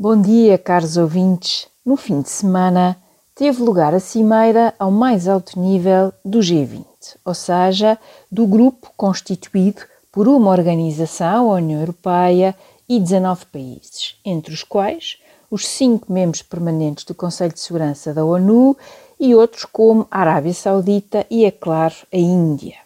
Bom dia, caros ouvintes. No fim de semana teve lugar a cimeira ao mais alto nível do G20, ou seja, do grupo constituído por uma organização, a União Europeia, e 19 países, entre os quais os cinco membros permanentes do Conselho de Segurança da ONU e outros como a Arábia Saudita e, é claro, a Índia.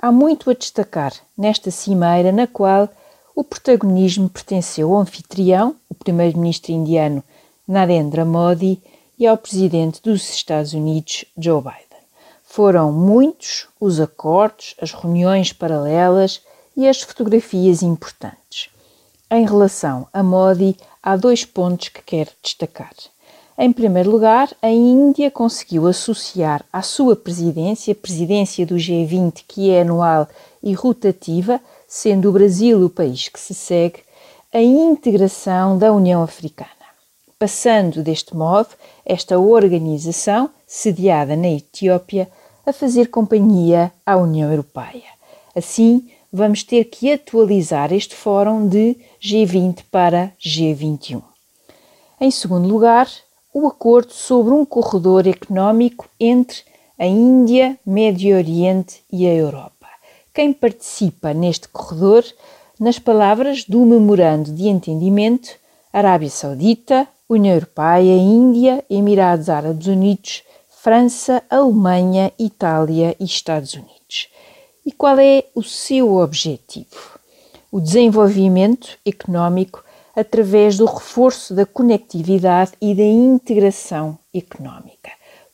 Há muito a destacar nesta cimeira, na qual o protagonismo pertenceu ao anfitrião, primeiro-ministro indiano Narendra Modi, e ao presidente dos Estados Unidos, Joe Biden. Foram muitos os acordos, as reuniões paralelas e as fotografias importantes. Em relação a Modi, há dois pontos que quero destacar. Em primeiro lugar, a Índia conseguiu associar à sua presidência, presidência do G20, que é anual e rotativa, sendo o Brasil o país que se segue, a integração da União Africana, passando deste modo esta organização, sediada na Etiópia, a fazer companhia à União Europeia. Assim, vamos ter que atualizar este fórum de G20 para G21. Em segundo lugar, o acordo sobre um corredor económico entre a Índia, Médio Oriente e a Europa. Quem participa neste corredor, nas palavras do Memorando de Entendimento, Arábia Saudita, União Europeia, Índia, Emirados Árabes Unidos, França, Alemanha, Itália e Estados Unidos. E qual é o seu objetivo? O desenvolvimento económico através do reforço da conectividade e da integração económica.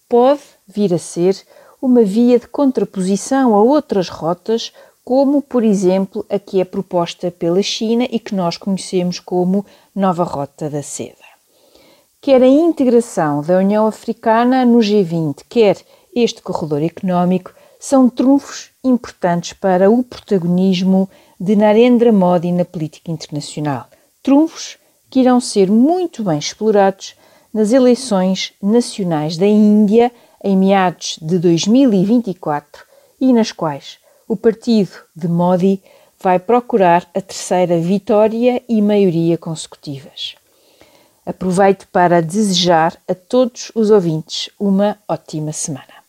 Pode vir a ser uma via de contraposição a outras rotas, como, por exemplo, a que é proposta pela China e que nós conhecemos como Nova Rota da Seda. Quer a integração da União Africana no G20, quer este corredor económico, são trunfos importantes para o protagonismo de Narendra Modi na política internacional trunfos que irão ser muito bem explorados nas eleições nacionais da Índia em meados de 2024 e nas quais o partido de Modi vai procurar a terceira vitória e maioria consecutivas. Aproveito para desejar a todos os ouvintes uma ótima semana.